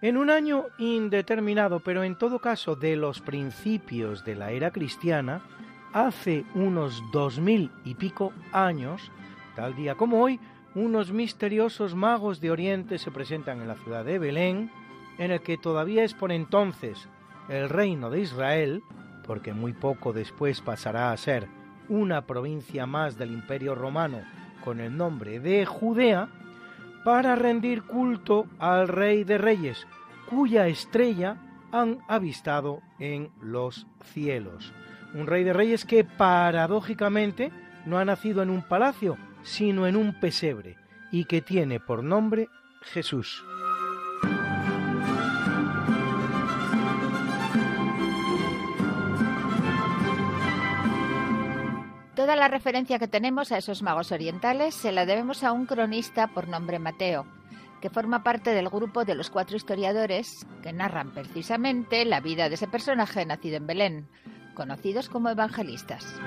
En un año indeterminado, pero en todo caso de los principios de la era cristiana, hace unos dos mil y pico años, tal día como hoy, unos misteriosos magos de Oriente se presentan en la ciudad de Belén, en el que todavía es por entonces el reino de Israel, porque muy poco después pasará a ser una provincia más del Imperio Romano con el nombre de Judea, para rendir culto al Rey de Reyes, cuya estrella han avistado en los cielos. Un Rey de Reyes que paradójicamente no ha nacido en un palacio, sino en un pesebre, y que tiene por nombre Jesús. Toda la referencia que tenemos a esos magos orientales se la debemos a un cronista por nombre Mateo, que forma parte del grupo de los cuatro historiadores que narran precisamente la vida de ese personaje nacido en Belén, conocidos como evangelistas.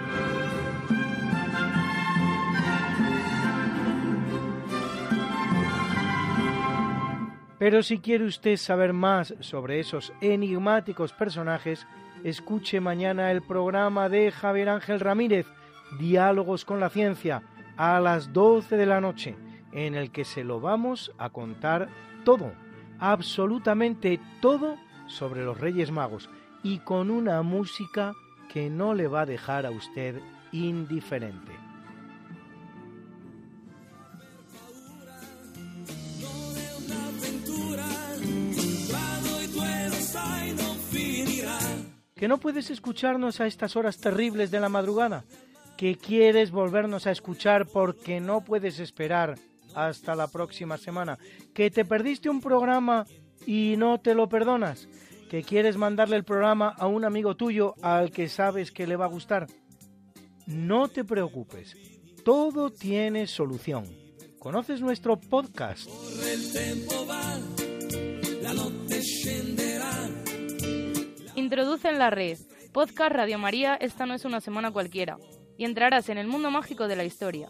Pero si quiere usted saber más sobre esos enigmáticos personajes, escuche mañana el programa de Javier Ángel Ramírez, Diálogos con la Ciencia, a las 12 de la noche, en el que se lo vamos a contar todo, absolutamente todo sobre los Reyes Magos y con una música que no le va a dejar a usted indiferente. ¿Que no puedes escucharnos a estas horas terribles de la madrugada? ¿Que quieres volvernos a escuchar porque no puedes esperar hasta la próxima semana? ¿Que te perdiste un programa y no te lo perdonas? ¿Que quieres mandarle el programa a un amigo tuyo al que sabes que le va a gustar? No te preocupes, todo tiene solución. ¿Conoces nuestro podcast? Corre il tempo va, la notte scenderà. Introduce en la red Podcast Radio María Esta no es una semana cualquiera y entrarás en el mundo mágico de la historia,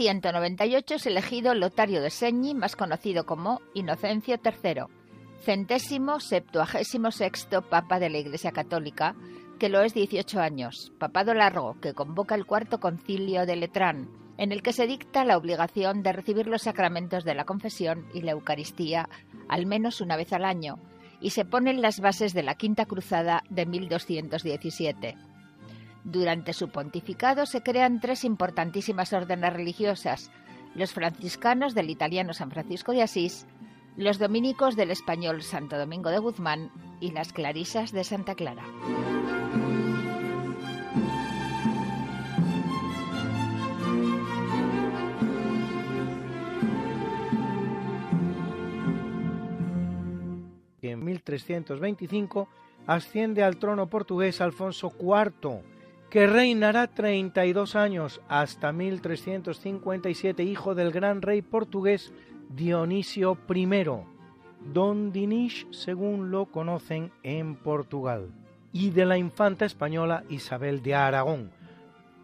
1198 es elegido Lotario de Segni, más conocido como Inocencio III, centésimo septuagésimo sexto Papa de la Iglesia Católica, que lo es 18 años, papado largo, que convoca el cuarto concilio de Letrán, en el que se dicta la obligación de recibir los sacramentos de la confesión y la Eucaristía al menos una vez al año, y se ponen las bases de la Quinta Cruzada de 1217. Durante su pontificado se crean tres importantísimas órdenes religiosas, los franciscanos del italiano San Francisco de Asís, los dominicos del español Santo Domingo de Guzmán y las clarisas de Santa Clara. En 1325 asciende al trono portugués Alfonso IV, que reinará 32 años hasta 1357, hijo del gran rey portugués Dionisio I, Don Dinis según lo conocen en Portugal, y de la infanta española Isabel de Aragón,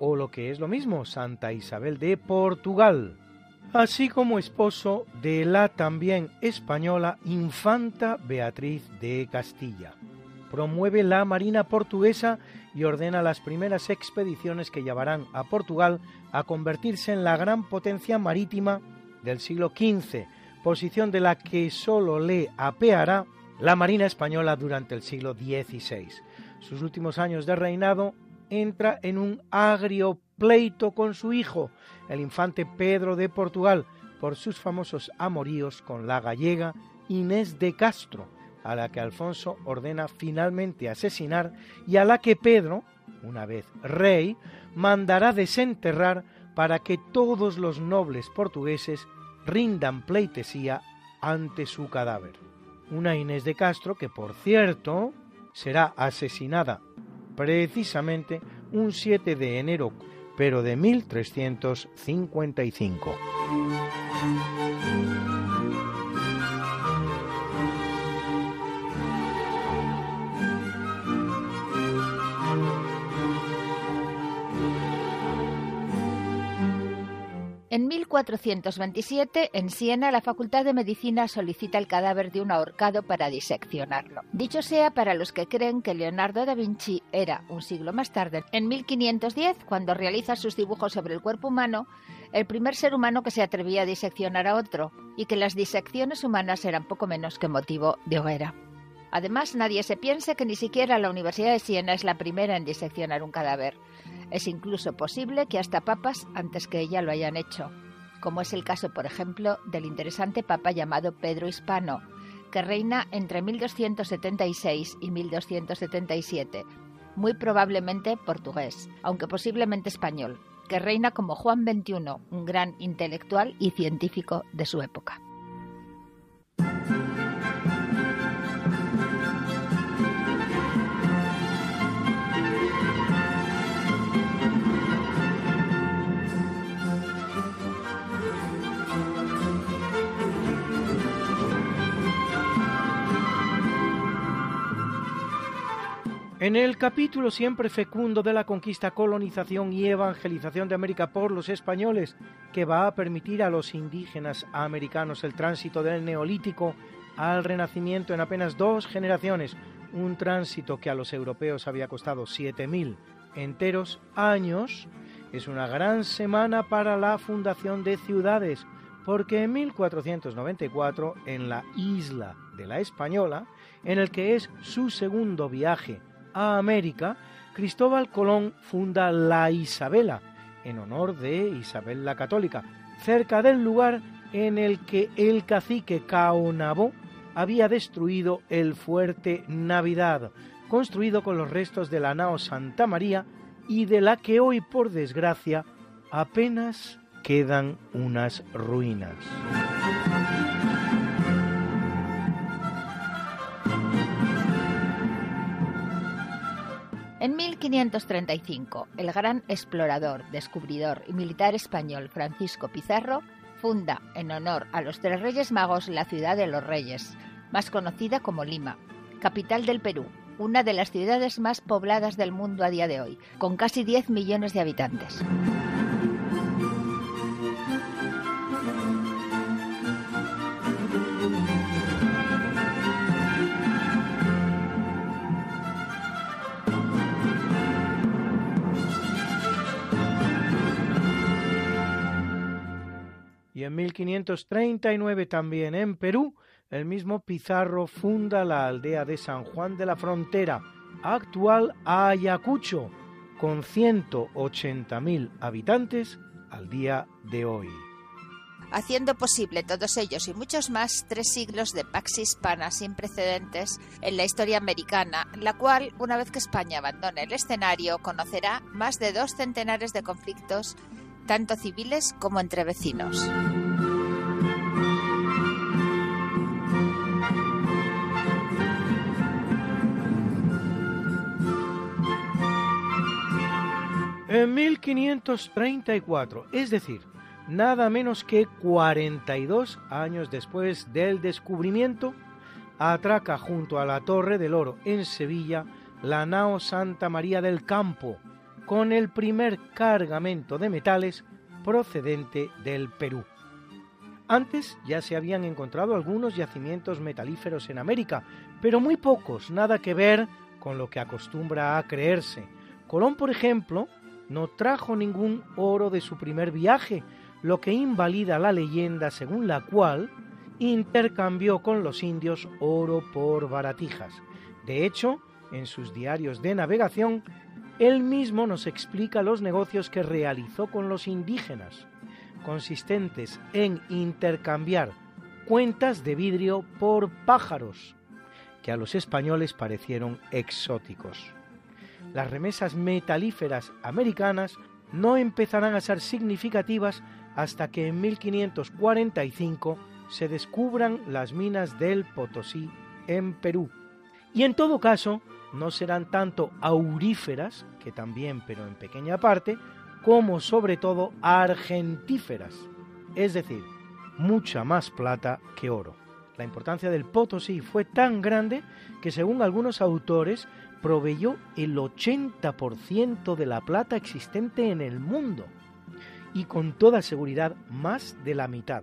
o lo que es lo mismo, Santa Isabel de Portugal, así como esposo de la también española infanta Beatriz de Castilla. Promueve la Marina portuguesa y ordena las primeras expediciones que llevarán a Portugal a convertirse en la gran potencia marítima del siglo XV, posición de la que sólo le apeará la Marina española durante el siglo XVI. Sus últimos años de reinado entra en un agrio pleito con su hijo, el infante Pedro de Portugal, por sus famosos amoríos con la gallega Inés de Castro, a la que Alfonso ordena finalmente asesinar y a la que Pedro, una vez rey, mandará desenterrar para que todos los nobles portugueses rindan pleitesía ante su cadáver. Una Inés de Castro que, por cierto, será asesinada precisamente un 7 de enero, pero de 1355. En 1427, en Siena, la Facultad de Medicina solicita el cadáver de un ahorcado para diseccionarlo. Dicho sea para los que creen que Leonardo da Vinci era un siglo más tarde, en 1510, cuando realiza sus dibujos sobre el cuerpo humano, el primer ser humano que se atrevía a diseccionar a otro, y que las disecciones humanas eran poco menos que motivo de hoguera. Además, nadie se piense que ni siquiera la Universidad de Siena es la primera en diseccionar un cadáver. Es incluso posible que hasta papas antes que ella lo hayan hecho, como es el caso, por ejemplo, del interesante papa llamado Pedro Hispano, que reina entre 1276 y 1277, muy probablemente portugués, aunque posiblemente español, que reina como Juan XXI, un gran intelectual y científico de su época. En el capítulo siempre fecundo de la conquista, colonización y evangelización de América por los españoles, que va a permitir a los indígenas americanos el tránsito del neolítico al renacimiento en apenas dos generaciones, un tránsito que a los europeos había costado 7.000 enteros años, es una gran semana para la fundación de ciudades, porque en 1494, en la isla de la Española, en el que es su segundo viaje a América, Cristóbal Colón funda la Isabela, en honor de Isabel la Católica, cerca del lugar en el que el cacique Caonabó había destruido el fuerte Navidad, construido con los restos de la nao Santa María y de la que hoy, por desgracia, apenas quedan unas ruinas. En 1535, el gran explorador, descubridor y militar español Francisco Pizarro funda, en honor a los tres Reyes Magos, la ciudad de los Reyes, más conocida como Lima, capital del Perú, una de las ciudades más pobladas del mundo a día de hoy, con casi 10 millones de habitantes. En 1539 también en Perú, el mismo Pizarro funda la aldea de San Juan de la Frontera, actual Ayacucho, con 180.000 habitantes al día de hoy. Haciendo posible todos ellos y muchos más tres siglos de pax hispana sin precedentes en la historia americana, la cual, una vez que España abandone el escenario, conocerá más de dos centenares de conflictos, tanto civiles como entre vecinos. En 1534, es decir, nada menos que 42 años después del descubrimiento, atraca junto a la Torre del Oro en Sevilla la nao Santa María del Campo, con el primer cargamento de metales procedente del Perú. Antes ya se habían encontrado algunos yacimientos metalíferos en América, pero muy pocos, nada que ver con lo que acostumbra a creerse. Colón, por ejemplo, no trajo ningún oro de su primer viaje, lo que invalida la leyenda según la cual intercambió con los indios oro por baratijas. De hecho, en sus diarios de navegación, él mismo nos explica los negocios que realizó con los indígenas, consistentes en intercambiar cuentas de vidrio por pájaros, que a los españoles parecieron exóticos las remesas metalíferas americanas no empezarán a ser significativas hasta que en 1545 se descubran las minas del Potosí en Perú. Y en todo caso, no serán tanto auríferas, que también pero en pequeña parte, como sobre todo argentíferas, es decir, mucha más plata que oro. La importancia del Potosí fue tan grande que según algunos autores proveyó el 80% de la plata existente en el mundo y con toda seguridad más de la mitad,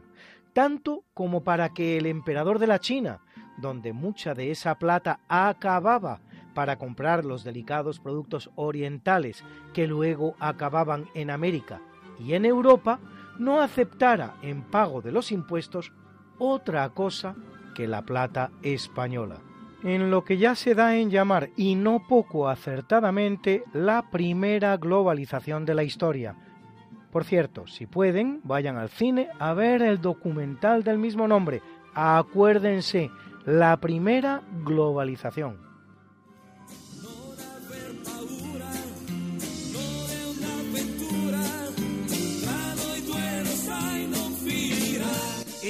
tanto como para que el emperador de la China, donde mucha de esa plata acababa para comprar los delicados productos orientales que luego acababan en América y en Europa, no aceptara en pago de los impuestos otra cosa que la plata española en lo que ya se da en llamar, y no poco acertadamente, la primera globalización de la historia. Por cierto, si pueden, vayan al cine a ver el documental del mismo nombre. Acuérdense, la primera globalización.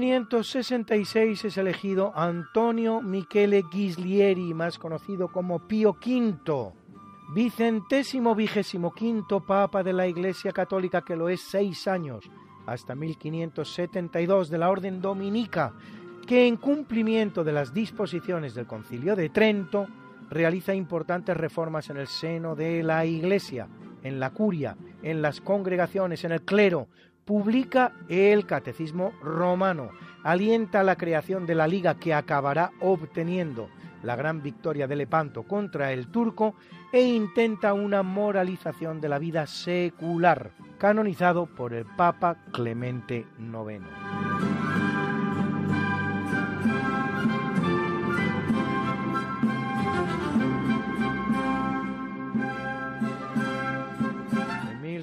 1566 es elegido Antonio Michele Ghislieri, más conocido como Pío V, vicentésimo vigésimo quinto Papa de la Iglesia Católica, que lo es seis años, hasta 1572 de la Orden Dominica, que en cumplimiento de las disposiciones del Concilio de Trento realiza importantes reformas en el seno de la Iglesia, en la curia, en las congregaciones, en el clero, publica el Catecismo Romano, alienta la creación de la liga que acabará obteniendo la gran victoria de Lepanto contra el turco e intenta una moralización de la vida secular, canonizado por el Papa Clemente IX.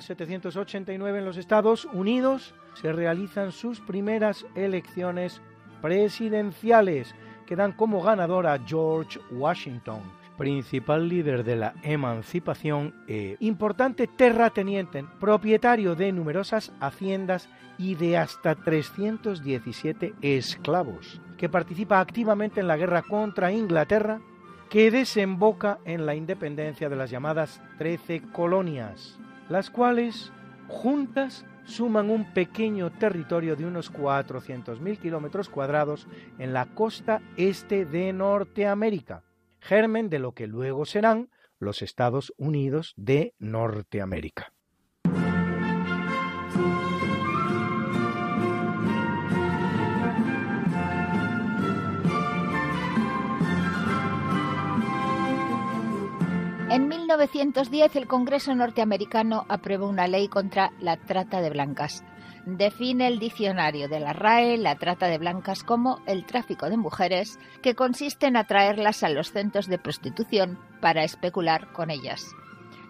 1789 en los Estados Unidos se realizan sus primeras elecciones presidenciales que dan como ganador a George Washington. principal líder de la emancipación e importante terrateniente, propietario de numerosas haciendas y de hasta 317 esclavos, que participa activamente en la guerra contra Inglaterra que desemboca en la independencia de las llamadas Trece colonias, las cuales juntas suman un pequeño territorio de unos 400.000 kilómetros cuadrados en la costa este de Norteamérica, germen de lo que luego serán los Estados Unidos de Norteamérica. En 1910 el Congreso norteamericano aprobó una ley contra la trata de blancas. Define el diccionario de la RAE la trata de blancas como el tráfico de mujeres que consiste en atraerlas a los centros de prostitución para especular con ellas.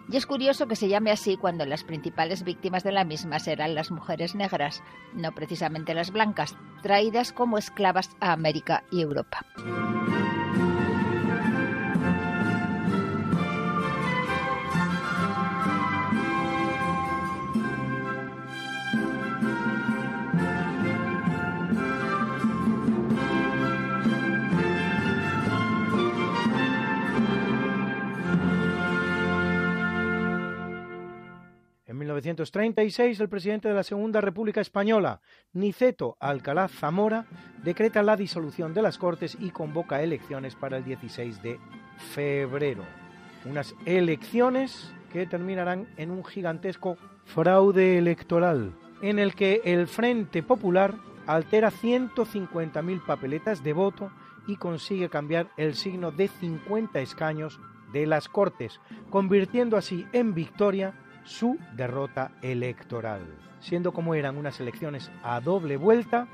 Y es curioso que se llame así cuando las principales víctimas de la misma serán las mujeres negras, no precisamente las blancas, traídas como esclavas a América y Europa. 1936, el presidente de la Segunda República Española, Niceto Alcalá Zamora, decreta la disolución de las Cortes y convoca elecciones para el 16 de febrero. Unas elecciones que terminarán en un gigantesco fraude electoral, en el que el Frente Popular altera 150.000 papeletas de voto y consigue cambiar el signo de 50 escaños de las Cortes, convirtiendo así en victoria su derrota electoral. Siendo como eran unas elecciones a doble vuelta,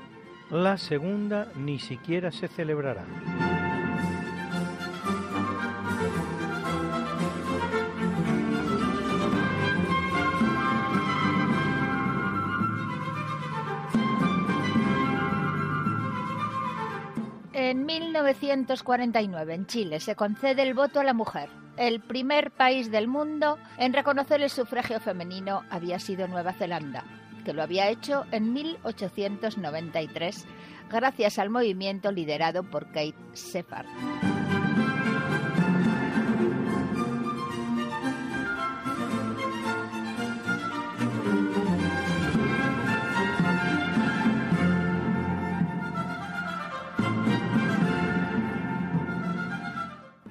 la segunda ni siquiera se celebrará. En 1949 en Chile se concede el voto a la mujer. El primer país del mundo en reconocer el sufragio femenino había sido Nueva Zelanda, que lo había hecho en 1893 gracias al movimiento liderado por Kate Shepherd.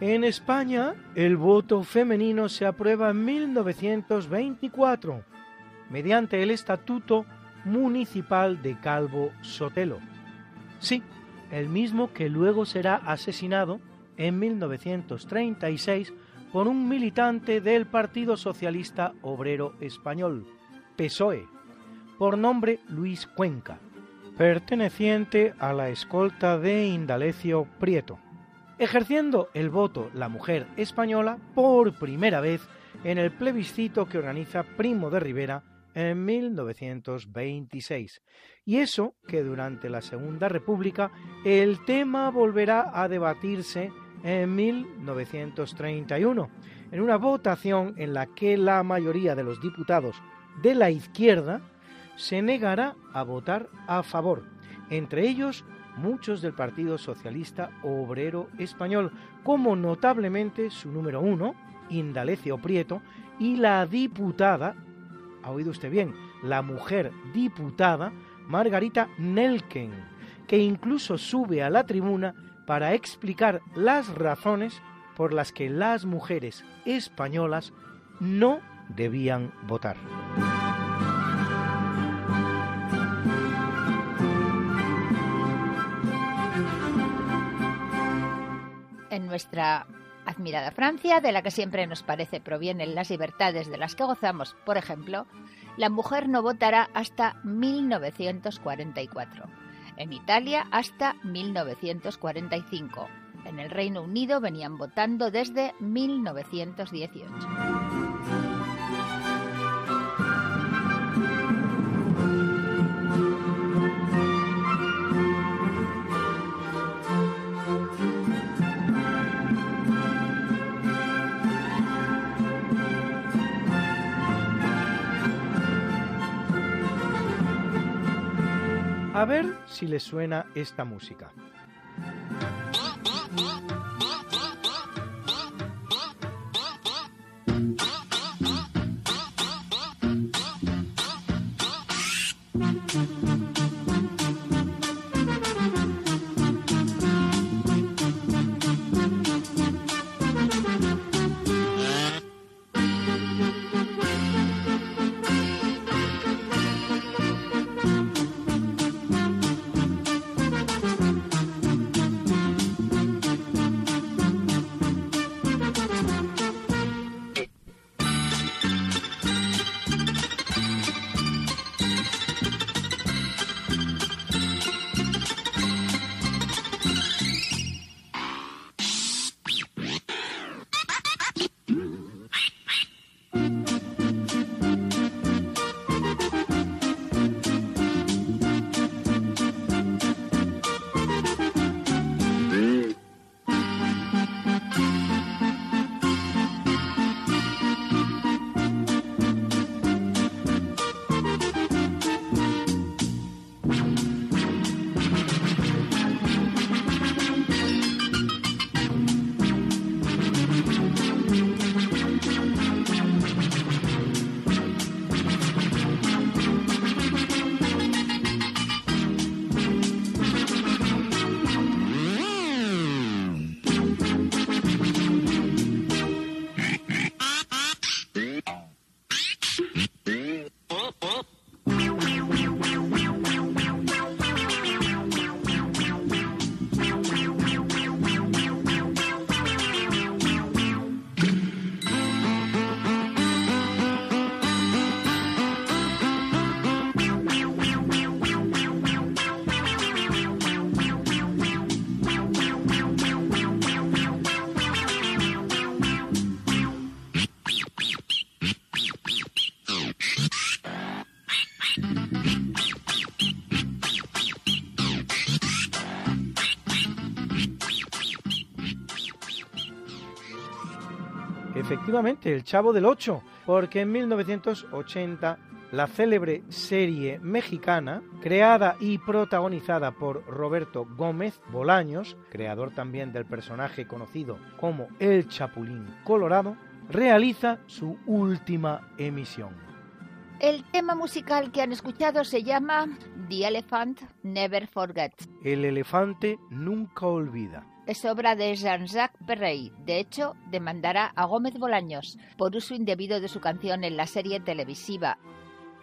En España, el voto femenino se aprueba en 1924 mediante el Estatuto Municipal de Calvo Sotelo. Sí, el mismo que luego será asesinado en 1936 por un militante del Partido Socialista Obrero Español, PSOE, por nombre Luis Cuenca, perteneciente a la escolta de Indalecio Prieto ejerciendo el voto la mujer española por primera vez en el plebiscito que organiza Primo de Rivera en 1926. Y eso que durante la Segunda República el tema volverá a debatirse en 1931, en una votación en la que la mayoría de los diputados de la izquierda se negará a votar a favor, entre ellos muchos del Partido Socialista Obrero Español, como notablemente su número uno, Indalecio Prieto, y la diputada, ha oído usted bien, la mujer diputada Margarita Nelken, que incluso sube a la tribuna para explicar las razones por las que las mujeres españolas no debían votar. En nuestra admirada Francia, de la que siempre nos parece provienen las libertades de las que gozamos, por ejemplo, la mujer no votará hasta 1944. En Italia hasta 1945. En el Reino Unido venían votando desde 1918. A ver si les suena esta música. Efectivamente, El Chavo del Ocho, porque en 1980 la célebre serie mexicana, creada y protagonizada por Roberto Gómez Bolaños, creador también del personaje conocido como El Chapulín Colorado, realiza su última emisión. El tema musical que han escuchado se llama The Elephant Never Forgets. El elefante nunca olvida. Es obra de Jean-Jacques Perrey. De hecho, demandará a Gómez Bolaños por uso indebido de su canción en la serie televisiva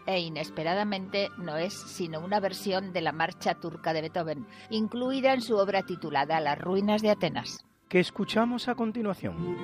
e inesperadamente no es sino una versión de la marcha turca de Beethoven, incluida en su obra titulada Las ruinas de Atenas. Que escuchamos a continuación.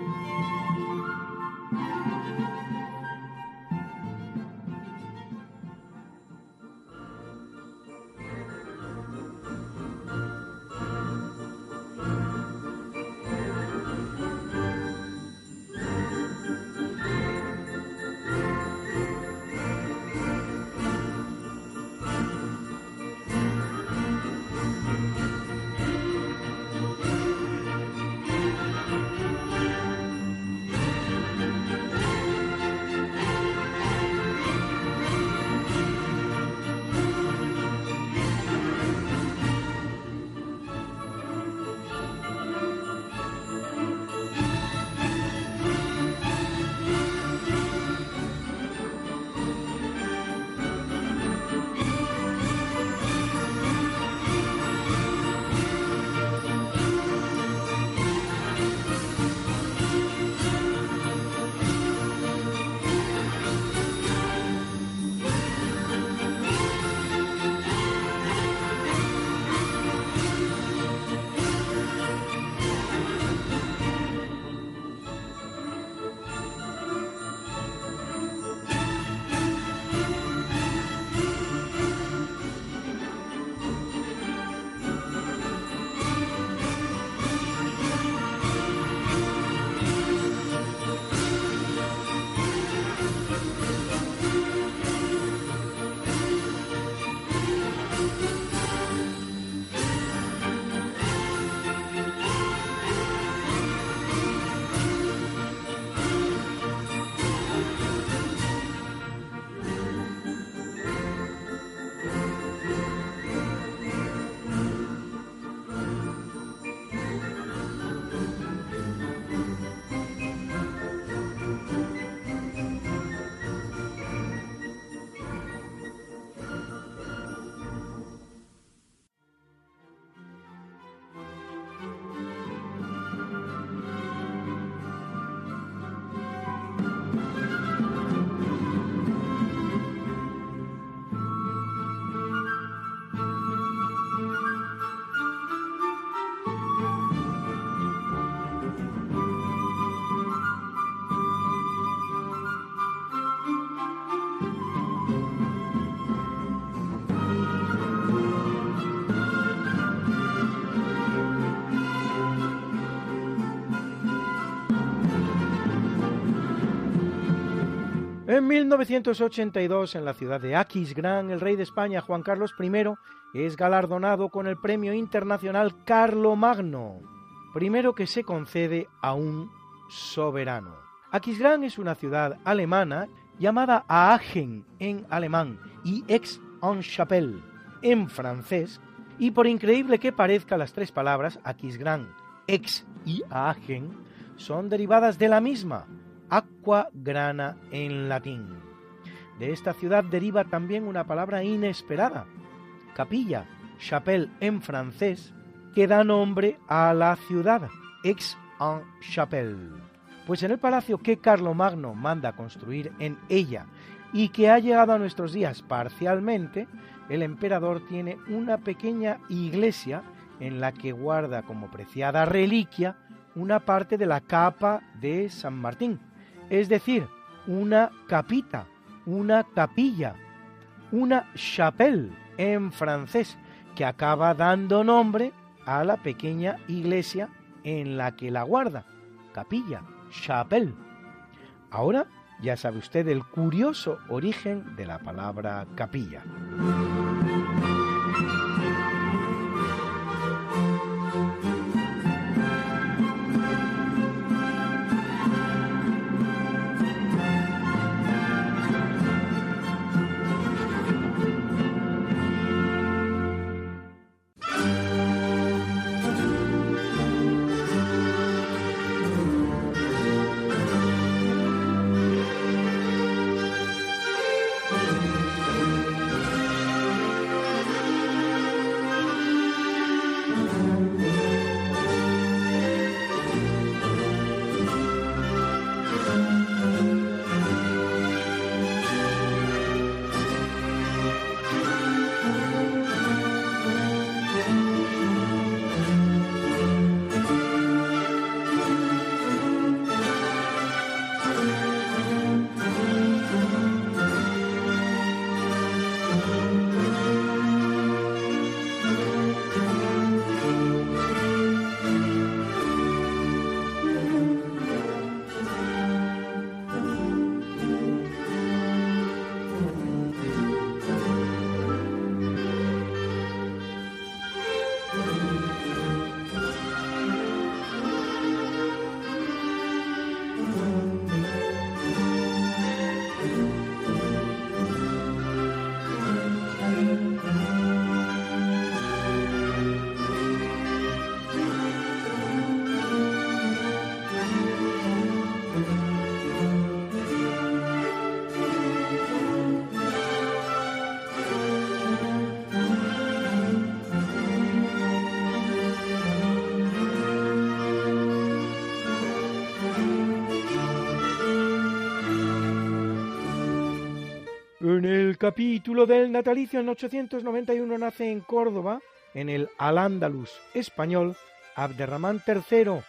En 1982, en la ciudad de Aquisgrán, el rey de España, Juan Carlos I, es galardonado con el Premio Internacional Carlomagno, primero que se concede a un soberano. Aquisgrán es una ciudad alemana llamada Aachen en alemán y Aix-en-Chapelle en francés, y por increíble que parezca las tres palabras Aquisgrán, Ex y Aachen son derivadas de la misma, aqua grana en latín. De esta ciudad deriva también una palabra inesperada, capilla, chapelle en francés, que da nombre a la ciudad, Aix-en-Chapelle. Pues en el palacio que Carlomagno manda construir en ella y que ha llegado a nuestros días parcialmente, el emperador tiene una pequeña iglesia en la que guarda como preciada reliquia una parte de la capa de San Martín, es decir, una capita, una capilla, una chapelle en francés, que acaba dando nombre a la pequeña iglesia en la que la guarda, capilla, chapelle. Ahora ya sabe usted el curioso origen de la palabra capilla. Capítulo del natalicio en 891 nace en Córdoba, en el Al-Ándalus español, Abderramán III,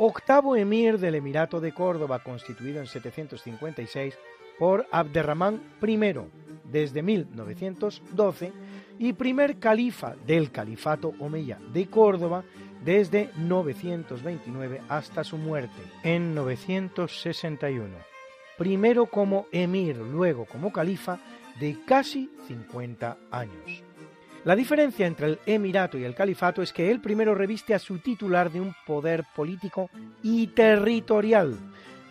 octavo emir del Emirato de Córdoba, constituido en 756 por Abderramán I desde 1912 y primer califa del Califato Omeya de Córdoba desde 929 hasta su muerte en 961 primero como emir, luego como califa, de casi 50 años. La diferencia entre el emirato y el califato es que el primero reviste a su titular de un poder político y territorial,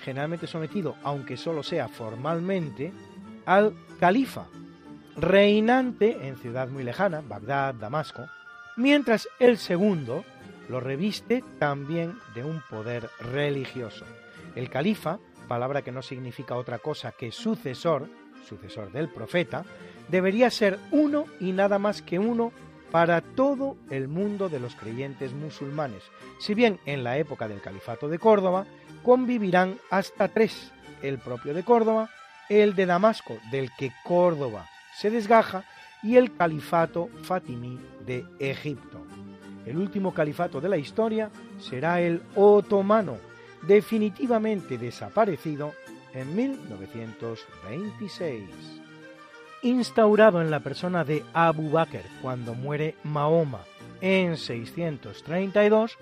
generalmente sometido, aunque solo sea formalmente, al califa, reinante en ciudad muy lejana, Bagdad, Damasco, mientras el segundo lo reviste también de un poder religioso. El califa palabra que no significa otra cosa que sucesor, sucesor del profeta, debería ser uno y nada más que uno para todo el mundo de los creyentes musulmanes, si bien en la época del Califato de Córdoba convivirán hasta tres, el propio de Córdoba, el de Damasco, del que Córdoba se desgaja, y el Califato Fatimí de Egipto. El último califato de la historia será el otomano, definitivamente desaparecido en 1926. Instaurado en la persona de Abu Bakr cuando muere Mahoma en 632,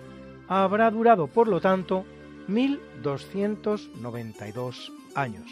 habrá durado por lo tanto 1292 años.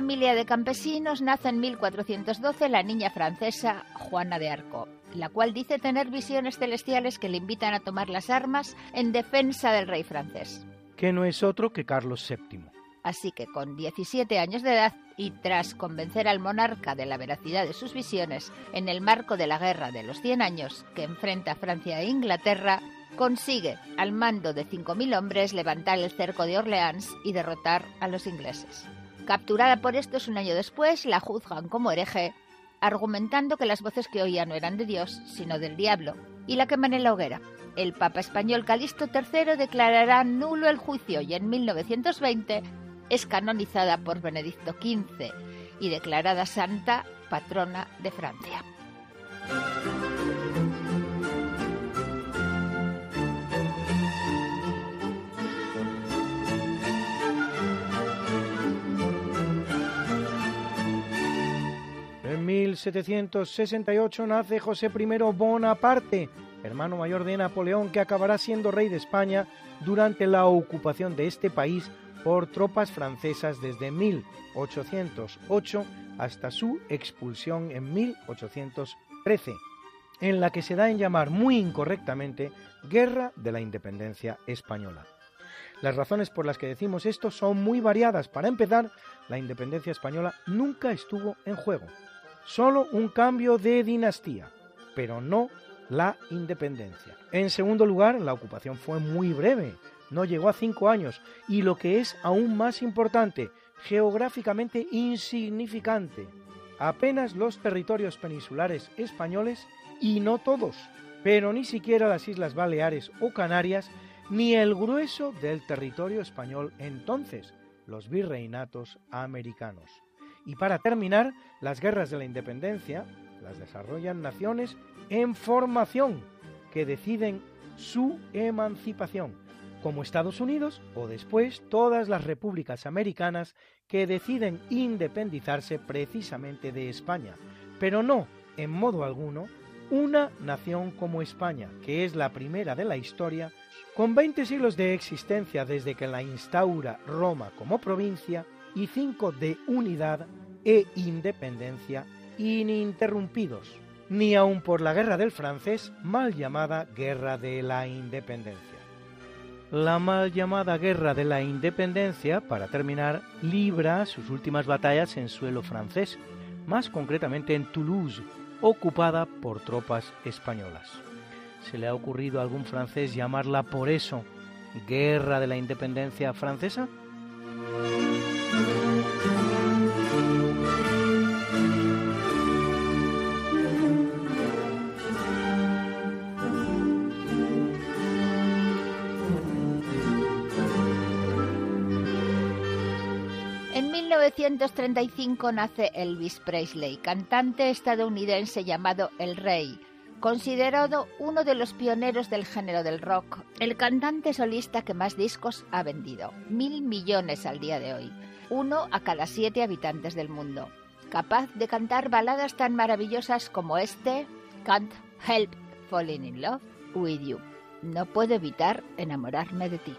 Familia de campesinos nace en 1412 la niña francesa Juana de Arco, la cual dice tener visiones celestiales que le invitan a tomar las armas en defensa del rey francés. Que no es otro que Carlos VII. Así que con 17 años de edad y tras convencer al monarca de la veracidad de sus visiones en el marco de la Guerra de los 100 años que enfrenta Francia e Inglaterra, consigue, al mando de 5.000 hombres, levantar el cerco de Orleans y derrotar a los ingleses. Capturada por estos un año después, la juzgan como hereje, argumentando que las voces que oía no eran de Dios, sino del diablo, y la queman en la hoguera. El Papa español Calixto III declarará nulo el juicio y en 1920 es canonizada por Benedicto XV y declarada santa patrona de Francia. 1768 nace José I Bonaparte, hermano mayor de Napoleón, que acabará siendo rey de España durante la ocupación de este país por tropas francesas desde 1808 hasta su expulsión en 1813, en la que se da en llamar muy incorrectamente Guerra de la Independencia Española. Las razones por las que decimos esto son muy variadas. Para empezar, la independencia española nunca estuvo en juego, solo un cambio de dinastía, pero no la independencia. En segundo lugar, la ocupación fue muy breve, no llegó a cinco años y lo que es aún más importante, geográficamente insignificante, apenas los territorios peninsulares españoles y no todos, pero ni siquiera las Islas Baleares o Canarias, ni el grueso del territorio español entonces, los virreinatos americanos. Y para terminar, las guerras de la independencia las desarrollan naciones en formación que deciden su emancipación, como Estados Unidos o después todas las repúblicas americanas que deciden independizarse precisamente de España, pero no, en modo alguno, una nación como España, que es la primera de la historia, con 20 siglos de existencia desde que la instaura Roma como provincia y 5 de unidad e independencia ininterrumpidos, ni aun por la guerra del francés, mal llamada Guerra de la Independencia. La mal llamada Guerra de la Independencia, para terminar, libra sus últimas batallas en suelo francés, más concretamente en Toulouse, ocupada por tropas españolas. ¿Se le ha ocurrido a algún francés llamarla por eso Guerra de la Independencia francesa? En 1935 nace Elvis Presley, cantante estadounidense llamado El Rey, considerado uno de los pioneros del género del rock, el cantante solista que más discos ha vendido, mil millones al día de hoy, uno a cada siete habitantes del mundo, capaz de cantar baladas tan maravillosas como este, Can't Help Falling in Love with You. No puedo evitar enamorarme de ti.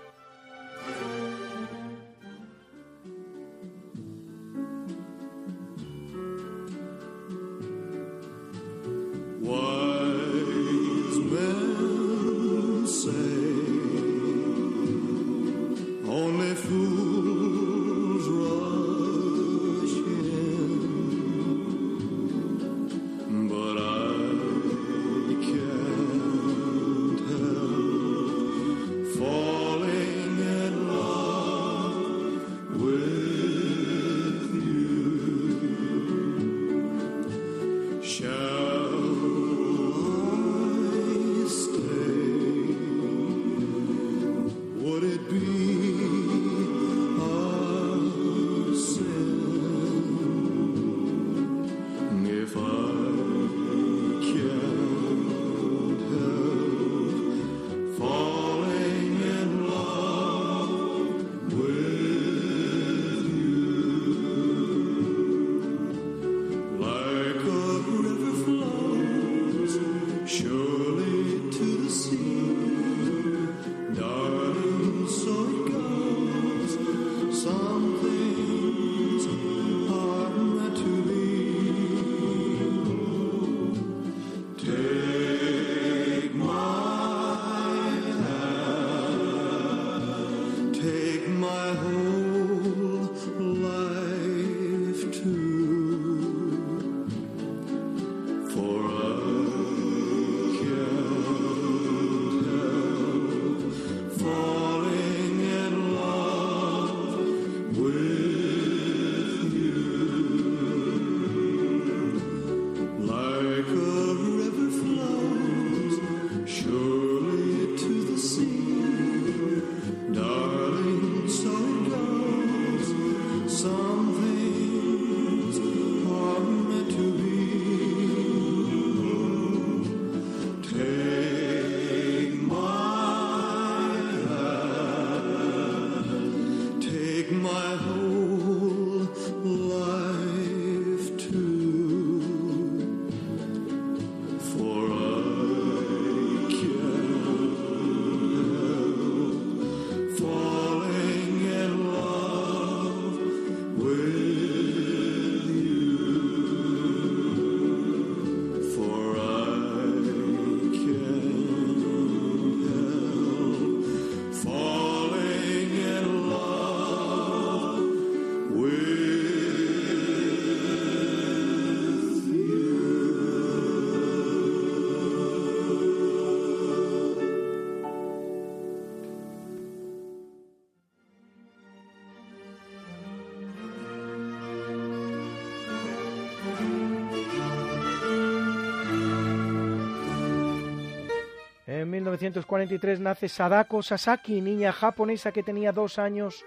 1943 nace Sadako Sasaki, niña japonesa que tenía dos años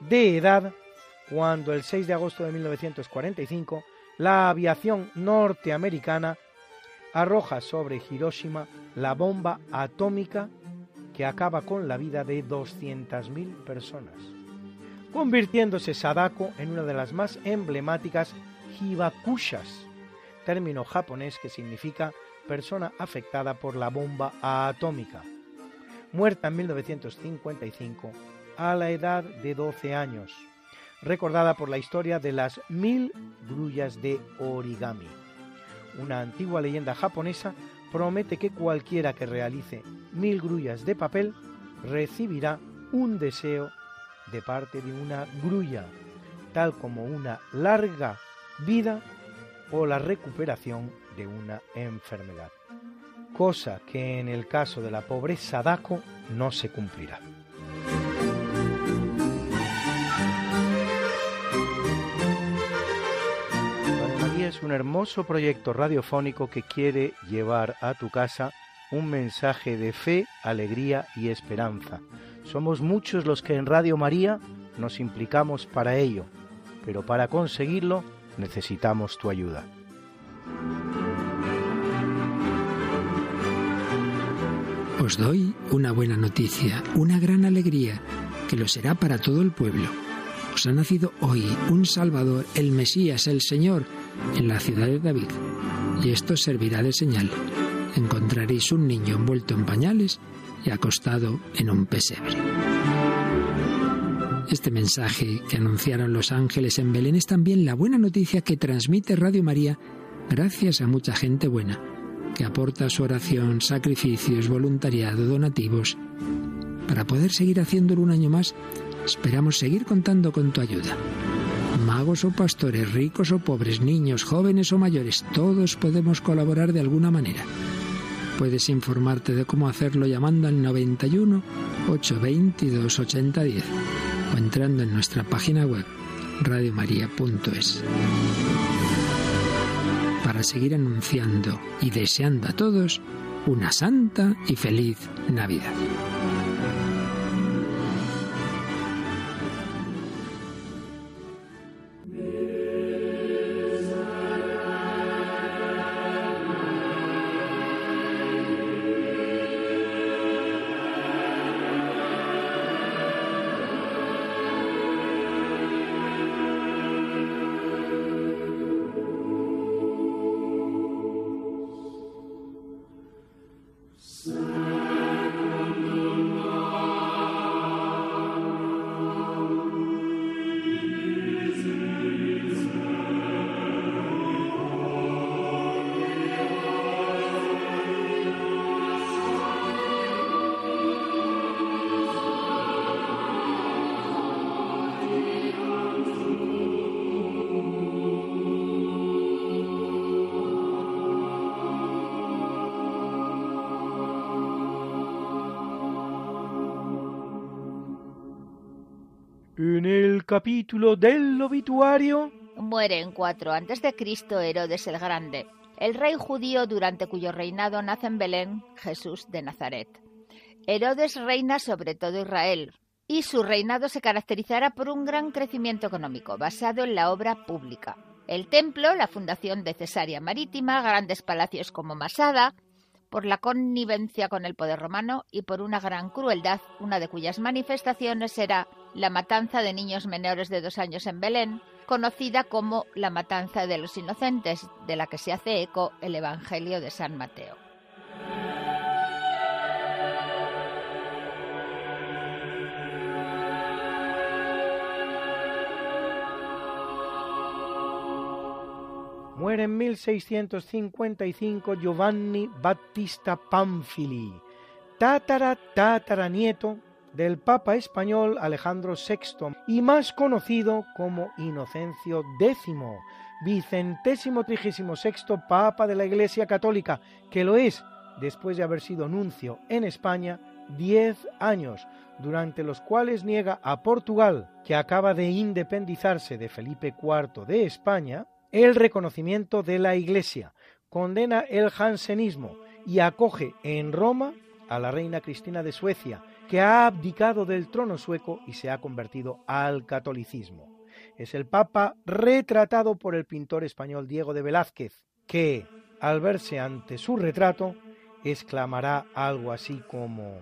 de edad cuando el 6 de agosto de 1945 la aviación norteamericana arroja sobre Hiroshima la bomba atómica que acaba con la vida de 200.000 personas, convirtiéndose Sadako en una de las más emblemáticas hibakushas, término japonés que significa persona afectada por la bomba atómica, muerta en 1955 a la edad de 12 años, recordada por la historia de las mil grullas de origami. Una antigua leyenda japonesa promete que cualquiera que realice mil grullas de papel recibirá un deseo de parte de una grulla, tal como una larga vida o la recuperación de una enfermedad, cosa que en el caso de la pobre Sadako no se cumplirá. María es un hermoso proyecto radiofónico que quiere llevar a tu casa un mensaje de fe, alegría y esperanza. Somos muchos los que en Radio María nos implicamos para ello, pero para conseguirlo necesitamos tu ayuda. Os doy una buena noticia, una gran alegría, que lo será para todo el pueblo. Os ha nacido hoy un Salvador, el Mesías, el Señor, en la ciudad de David. Y esto servirá de señal. Encontraréis un niño envuelto en pañales y acostado en un pesebre. Este mensaje que anunciaron los ángeles en Belén es también la buena noticia que transmite Radio María gracias a mucha gente buena que aporta su oración, sacrificios, voluntariado, donativos. Para poder seguir haciéndolo un año más, esperamos seguir contando con tu ayuda. Magos o pastores, ricos o pobres, niños, jóvenes o mayores, todos podemos colaborar de alguna manera. Puedes informarte de cómo hacerlo llamando al 91 822 8010 o entrando en nuestra página web radiomaria.es seguir anunciando y deseando a todos una santa y feliz Navidad. En el capítulo del obituario, Muere en 4 a.C. Herodes el Grande, el rey judío durante cuyo reinado nace en Belén Jesús de Nazaret. Herodes reina sobre todo Israel, y su reinado se caracterizará por un gran crecimiento económico basado en la obra pública. El templo, la fundación de Cesarea Marítima, grandes palacios como Masada, por la connivencia con el poder romano y por una gran crueldad, una de cuyas manifestaciones era la matanza de niños menores de dos años en Belén, conocida como la matanza de los inocentes, de la que se hace eco el Evangelio de San Mateo. Muere en 1655 Giovanni Battista Pamphili, tátara tátara nieto del Papa español Alejandro VI y más conocido como Inocencio X, vicentésimo trigésimo sexto Papa de la Iglesia Católica, que lo es después de haber sido nuncio en España diez años, durante los cuales niega a Portugal, que acaba de independizarse de Felipe IV de España, el reconocimiento de la Iglesia, condena el jansenismo y acoge en Roma a la reina Cristina de Suecia, que ha abdicado del trono sueco y se ha convertido al catolicismo. Es el Papa retratado por el pintor español Diego de Velázquez, que, al verse ante su retrato, exclamará algo así como,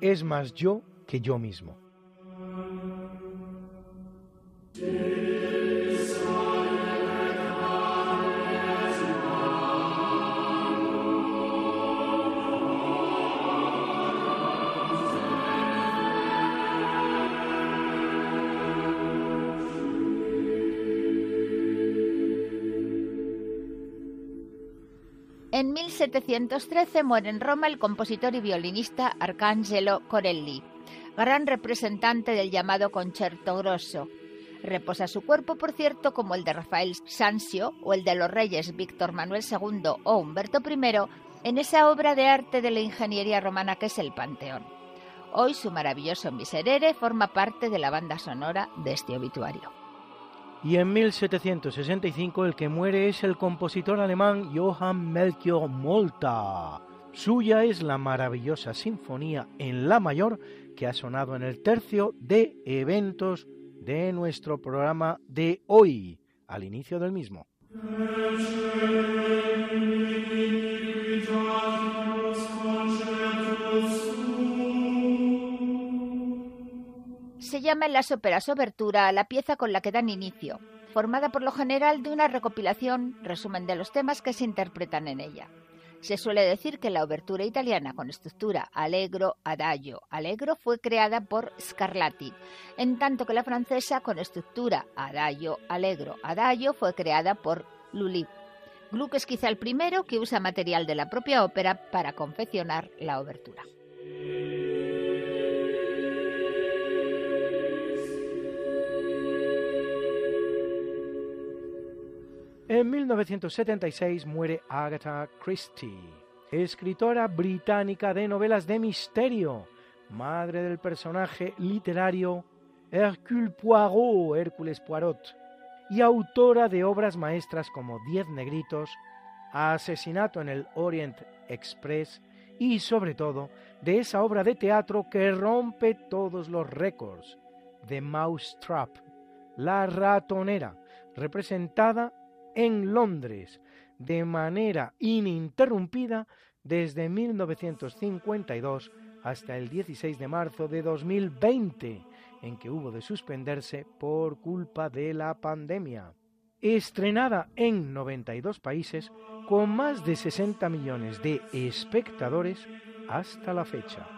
es más yo que yo mismo. En 1713 muere en Roma el compositor y violinista Arcangelo Corelli, gran representante del llamado concerto grosso. Reposa su cuerpo, por cierto, como el de Rafael Sanzio o el de los reyes Víctor Manuel II o Humberto I, en esa obra de arte de la ingeniería romana que es el Panteón. Hoy su maravilloso Miserere forma parte de la banda sonora de este obituario y en 1765 el que muere es el compositor alemán Johann Melchior Molta. Suya es la maravillosa sinfonía en la mayor que ha sonado en el tercio de eventos de nuestro programa de hoy, al inicio del mismo. Se llama en las óperas obertura a la pieza con la que dan inicio, formada por lo general de una recopilación, resumen de los temas que se interpretan en ella. Se suele decir que la obertura italiana con estructura allegro, adagio, allegro fue creada por Scarlatti, en tanto que la francesa con estructura adagio, allegro, adagio fue creada por Lully. Gluck es quizá el primero que usa material de la propia ópera para confeccionar la obertura. En 1976 muere Agatha Christie, escritora británica de novelas de misterio, madre del personaje literario Hercule Poirot, Hércules Poirot, y autora de obras maestras como Diez Negritos, Asesinato en el Orient Express y sobre todo de esa obra de teatro que rompe todos los récords, The Mousetrap, La Ratonera, representada en Londres de manera ininterrumpida desde 1952 hasta el 16 de marzo de 2020, en que hubo de suspenderse por culpa de la pandemia. Estrenada en 92 países con más de 60 millones de espectadores hasta la fecha.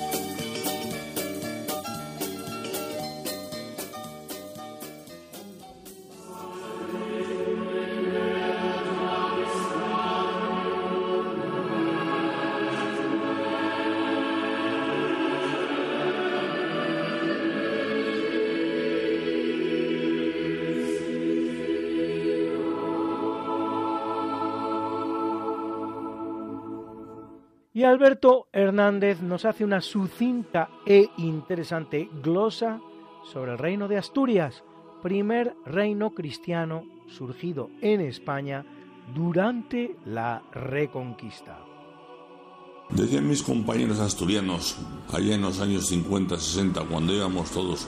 Y Alberto Hernández nos hace una sucinta e interesante glosa sobre el reino de Asturias, primer reino cristiano surgido en España durante la Reconquista. Decían mis compañeros asturianos, allá en los años 50-60, cuando íbamos todos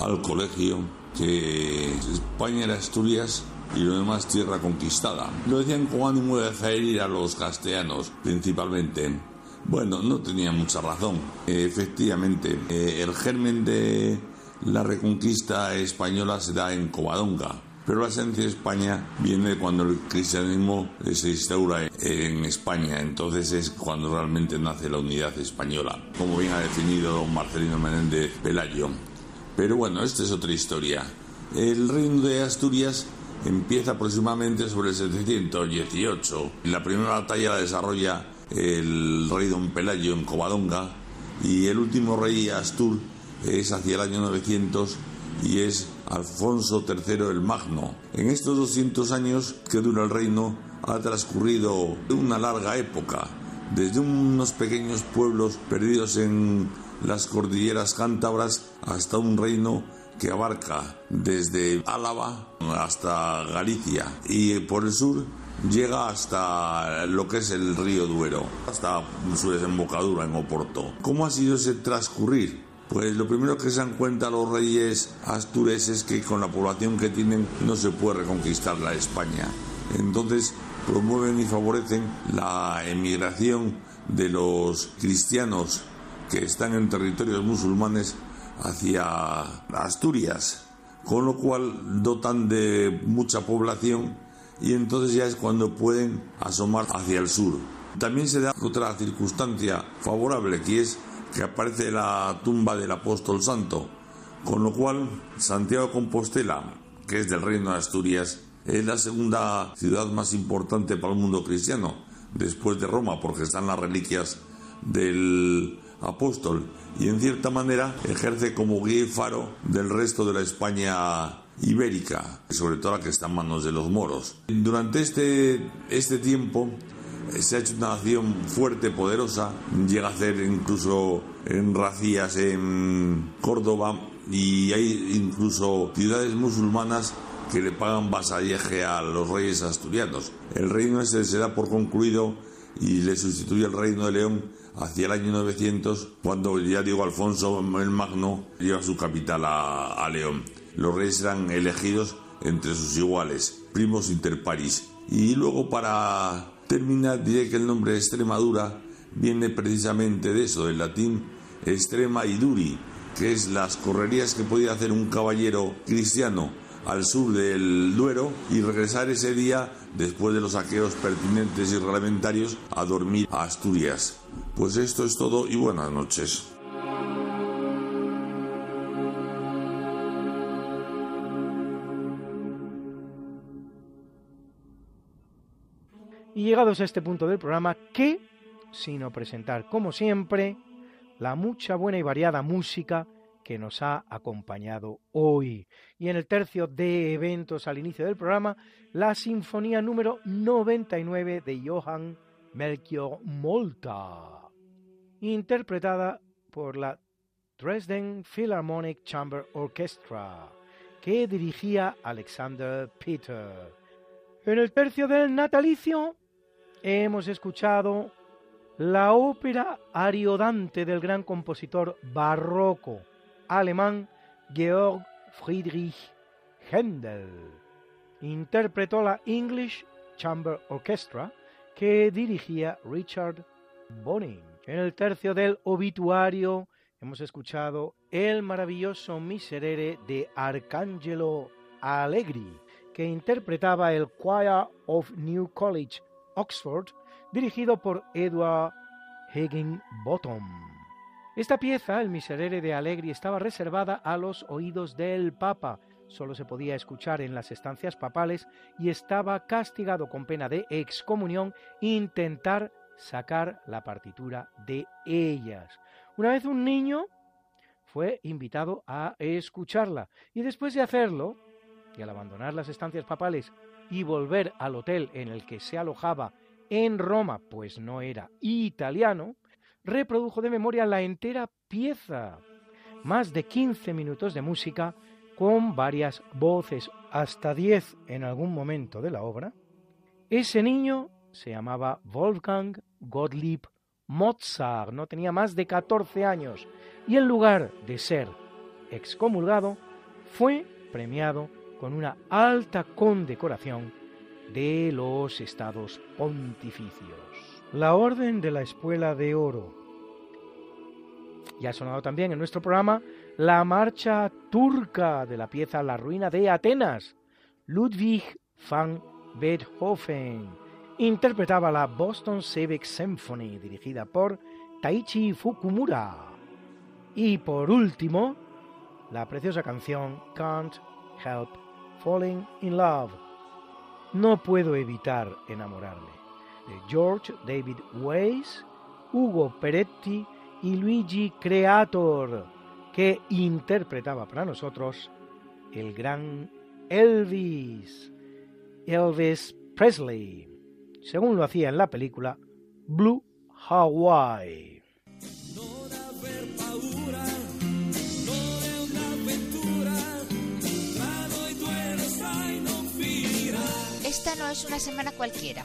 al colegio, que España era Asturias y lo demás tierra conquistada. Lo decían con ánimo de hacer ir a los castellanos, principalmente. Bueno, no tenía mucha razón. efectivamente, eh, el germen de la reconquista española se da en Covadonga. Pero la esencia de España viene cuando el cristianismo se instaura en España. Entonces es cuando realmente nace la unidad española, como bien ha definido Marcelino Menéndez Pelayo. Pero bueno, esta es otra historia. El reino de Asturias empieza aproximadamente sobre el 718. La primera batalla la desarrolla el rey don Pelayo en Covadonga y el último rey Astur es hacia el año 900 y es Alfonso III el Magno. En estos 200 años que dura el reino ha transcurrido una larga época, desde unos pequeños pueblos perdidos en las cordilleras cántabras hasta un reino que abarca desde Álava hasta Galicia y por el sur llega hasta lo que es el río Duero, hasta su desembocadura en Oporto. ¿Cómo ha sido ese transcurrir? Pues lo primero que se dan cuenta los reyes astureses es que con la población que tienen no se puede reconquistar la España. Entonces promueven y favorecen la emigración de los cristianos que están en territorios musulmanes hacia Asturias, con lo cual dotan de mucha población y entonces ya es cuando pueden asomar hacia el sur. También se da otra circunstancia favorable, que es que aparece la tumba del apóstol santo, con lo cual Santiago de Compostela, que es del reino de Asturias, es la segunda ciudad más importante para el mundo cristiano, después de Roma, porque están las reliquias del apóstol y en cierta manera ejerce como guía y faro del resto de la España ibérica, sobre todo la que está en manos de los moros. Durante este, este tiempo eh, se ha hecho una nación fuerte, poderosa, llega a hacer incluso en racías en Córdoba y hay incluso ciudades musulmanas que le pagan vasallaje a los reyes asturianos. El reino ese se da por concluido y le sustituye el reino de León hacia el año 900, cuando ya digo Alfonso el Magno lleva su capital a, León. Los reyes eran elegidos entre sus iguales, primos inter paris. Y luego para terminar diré que el nombre de Extremadura viene precisamente de eso, del latín extrema y duri, que es las correrías que podía hacer un caballero cristiano al sur del Duero y regresar ese día, después de los saqueos pertinentes y reglamentarios, a dormir a Asturias. Pues esto es todo y buenas noches. Y llegados a este punto del programa, ¿qué sino presentar, como siempre, la mucha buena y variada música que nos ha acompañado hoy. Y en el tercio de eventos al inicio del programa, la Sinfonía número 99 de Johann Melchior Molta, interpretada por la Dresden Philharmonic Chamber Orchestra, que dirigía Alexander Peter. En el tercio del natalicio hemos escuchado la ópera Ariodante del gran compositor barroco alemán Georg Friedrich Händel. Interpretó la English Chamber Orchestra que dirigía Richard Boning. En el tercio del obituario hemos escuchado el maravilloso Miserere de Arcangelo Allegri, que interpretaba el Choir of New College, Oxford, dirigido por Edward Higginbottom. Esta pieza, el Miserere de Allegri, estaba reservada a los oídos del Papa, solo se podía escuchar en las estancias papales y estaba castigado con pena de excomunión intentar sacar la partitura de ellas. Una vez un niño fue invitado a escucharla y después de hacerlo, y al abandonar las estancias papales y volver al hotel en el que se alojaba en Roma, pues no era italiano, reprodujo de memoria la entera pieza, más de 15 minutos de música con varias voces, hasta 10 en algún momento de la obra. Ese niño se llamaba Wolfgang Gottlieb Mozart, no tenía más de 14 años y en lugar de ser excomulgado, fue premiado con una alta condecoración de los estados pontificios. La Orden de la Espuela de Oro. Ya ha sonado también en nuestro programa la marcha turca de la pieza La Ruina de Atenas. Ludwig van Beethoven interpretaba la Boston Civic Symphony dirigida por Taichi Fukumura. Y por último, la preciosa canción Can't Help Falling in Love. No puedo evitar enamorarme George David Weiss, Hugo Peretti y Luigi Creator, que interpretaba para nosotros el gran Elvis, Elvis Presley, según lo hacía en la película Blue Hawaii. Esta no es una semana cualquiera,